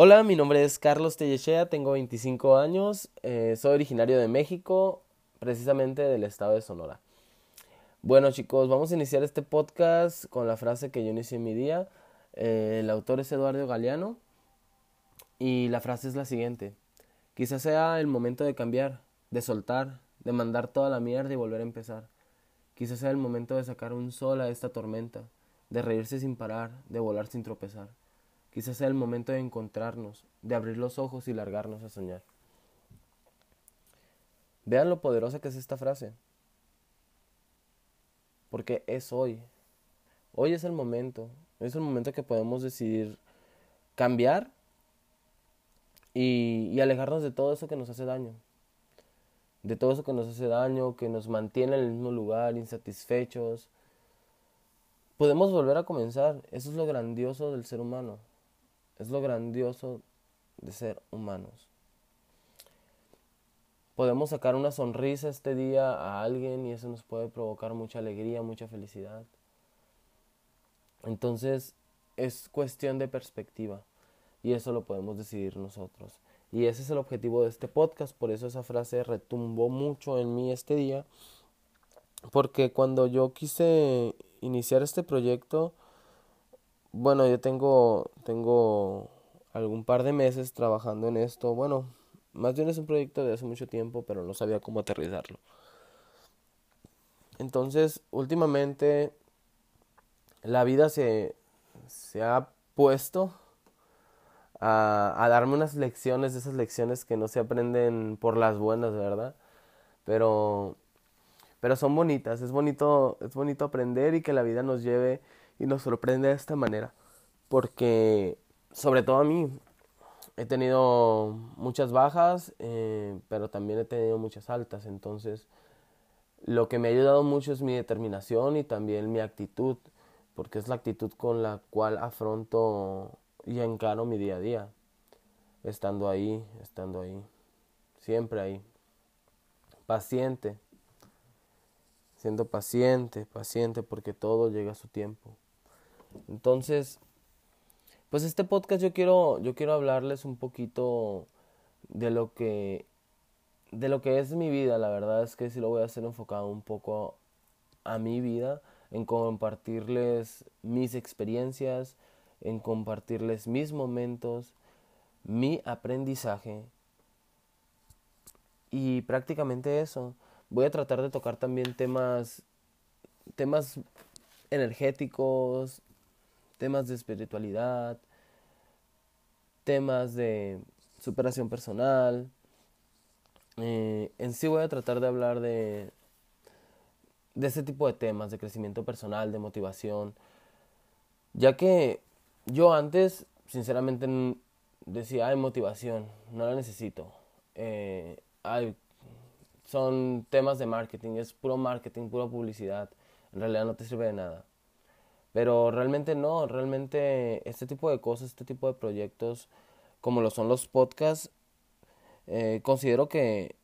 Hola, mi nombre es Carlos Tellechea, tengo 25 años, eh, soy originario de México, precisamente del estado de Sonora. Bueno chicos, vamos a iniciar este podcast con la frase que yo inicié en mi día. Eh, el autor es Eduardo Galeano y la frase es la siguiente. Quizás sea el momento de cambiar, de soltar, de mandar toda la mierda y volver a empezar. Quizás sea el momento de sacar un sol a esta tormenta, de reírse sin parar, de volar sin tropezar. Quizás sea el momento de encontrarnos, de abrir los ojos y largarnos a soñar. Vean lo poderosa que es esta frase. Porque es hoy. Hoy es el momento. Es el momento que podemos decidir cambiar y, y, alejarnos de todo eso que nos hace daño. De todo eso que nos hace daño, que nos mantiene en el mismo lugar, insatisfechos. Podemos volver a comenzar. Eso es lo grandioso del ser humano. Es lo grandioso de ser humanos. Podemos sacar una sonrisa este día a alguien y eso nos puede provocar mucha alegría, mucha felicidad. Entonces es cuestión de perspectiva y eso lo podemos decidir nosotros. Y ese es el objetivo de este podcast, por eso esa frase retumbó mucho en mí este día, porque cuando yo quise iniciar este proyecto, bueno, yo tengo, tengo algún par de meses trabajando en esto. Bueno, más bien es un proyecto de hace mucho tiempo, pero no sabía cómo aterrizarlo. Entonces, últimamente, la vida se, se ha puesto a, a, darme unas lecciones, esas lecciones que no se aprenden por las buenas, ¿verdad? Pero, pero son bonitas, es bonito, es bonito aprender y que la vida nos lleve y nos sorprende de esta manera. Porque, sobre todo a mí, he tenido muchas bajas, eh, pero también he tenido muchas altas. Entonces, lo que me ha ayudado mucho es mi determinación y también mi actitud, porque es la actitud con la cual afronto y encaro mi día a día. Estando ahí, estando ahí, siempre ahí. Paciente, siendo paciente, paciente, porque todo llega a su tiempo. Entonces, pues este podcast yo quiero, yo quiero hablarles un poquito de lo que de lo que es mi vida, la verdad es que sí lo voy a hacer enfocado un poco a mi vida, en compartirles mis experiencias, en compartirles mis momentos, mi aprendizaje y prácticamente eso. Voy a tratar de tocar también temas temas energéticos, temas de espiritualidad, temas de superación personal. Eh, en sí voy a tratar de hablar de, de ese tipo de temas, de crecimiento personal, de motivación, ya que yo antes, sinceramente, decía, hay motivación, no la necesito. Eh, hay, son temas de marketing, es puro marketing, pura publicidad, en realidad no te sirve de nada. Pero realmente no, realmente este tipo de cosas, este tipo de proyectos, como lo son los podcasts, eh, considero que,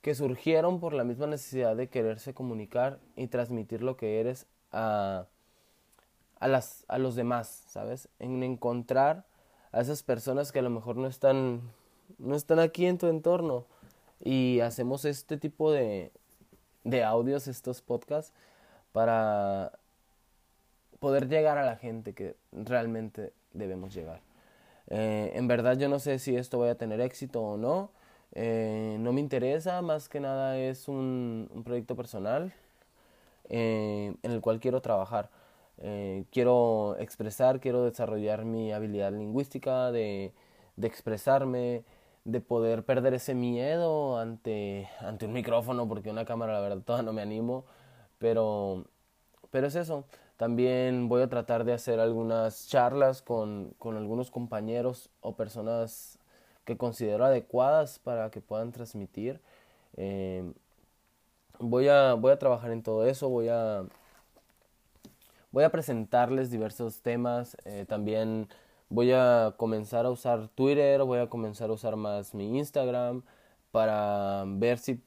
que surgieron por la misma necesidad de quererse comunicar y transmitir lo que eres a, a, las, a los demás, ¿sabes? En encontrar a esas personas que a lo mejor no están, no están aquí en tu entorno y hacemos este tipo de, de audios, estos podcasts, para poder llegar a la gente que realmente debemos llegar. Eh, en verdad yo no sé si esto vaya a tener éxito o no. Eh, no me interesa, más que nada es un, proyecto personal eh, en el cual quiero trabajar. quiero expresar, quiero desarrollar mi habilidad lingüística, de, de expresarme, de poder perder ese miedo ante, ante un micrófono, porque una cámara la verdad todavía no me animo, pero, pero es eso. También voy a tratar de hacer algunas charlas con, con algunos compañeros o personas que considero adecuadas para que puedan transmitir. Eh, voy, a, voy a trabajar en todo eso, voy a, voy a presentarles diversos temas. Eh, también voy a comenzar a usar Twitter, voy a comenzar a usar más mi Instagram para ver si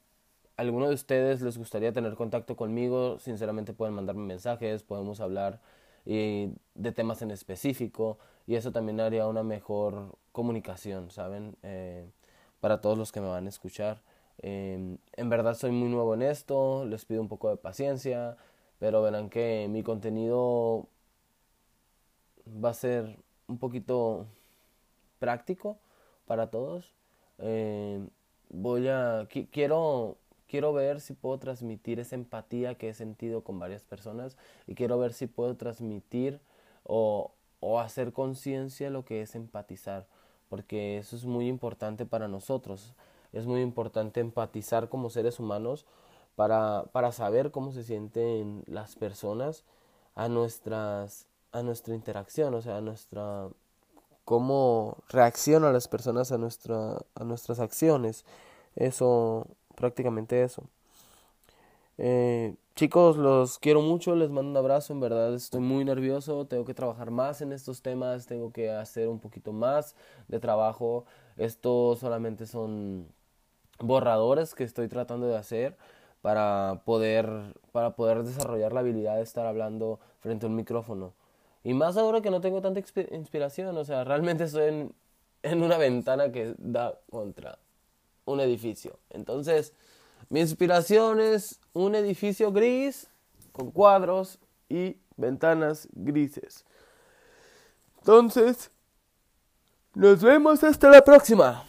alguno de ustedes les gustaría tener contacto conmigo, sinceramente pueden mandarme mensajes, podemos hablar de temas en específico. y eso también haría una mejor comunicación, ¿saben? Eh, para todos los que me van a escuchar. Em, en verdad soy muy nuevo en esto, les pido un poco de paciencia, pero verán que mi contenido va a ser un poquito práctico para todos. Em, voy a quiero quiero ver si puedo transmitir esa empatía que he sentido con varias personas y quiero ver si puedo transmitir o, o hacer conciencia lo que es empatizar, porque eso es muy importante para nosotros. Es muy importante empatizar como seres humanos para, para saber cómo se sienten las personas a nuestras a nuestra interacción, o sea, a nuestra cómo reaccionan las personas a nuestra a nuestras acciones. Eso prácticamente eso. Eh, chicos, los quiero mucho, les mando un abrazo, en verdad estoy muy nervioso, tengo que trabajar más en estos temas, tengo que hacer un poquito más de trabajo. Esto solamente son borradores que estoy tratando de hacer para poder, para poder desarrollar la habilidad de estar hablando frente a un micrófono. Y más ahora que no tengo tanta inspiración, o sea, realmente estoy en, en una ventana que da contra un edificio. Entonces, mi inspiración es un edificio gris con cuadros y ventanas grises. Entonces, nos vemos hasta la próxima.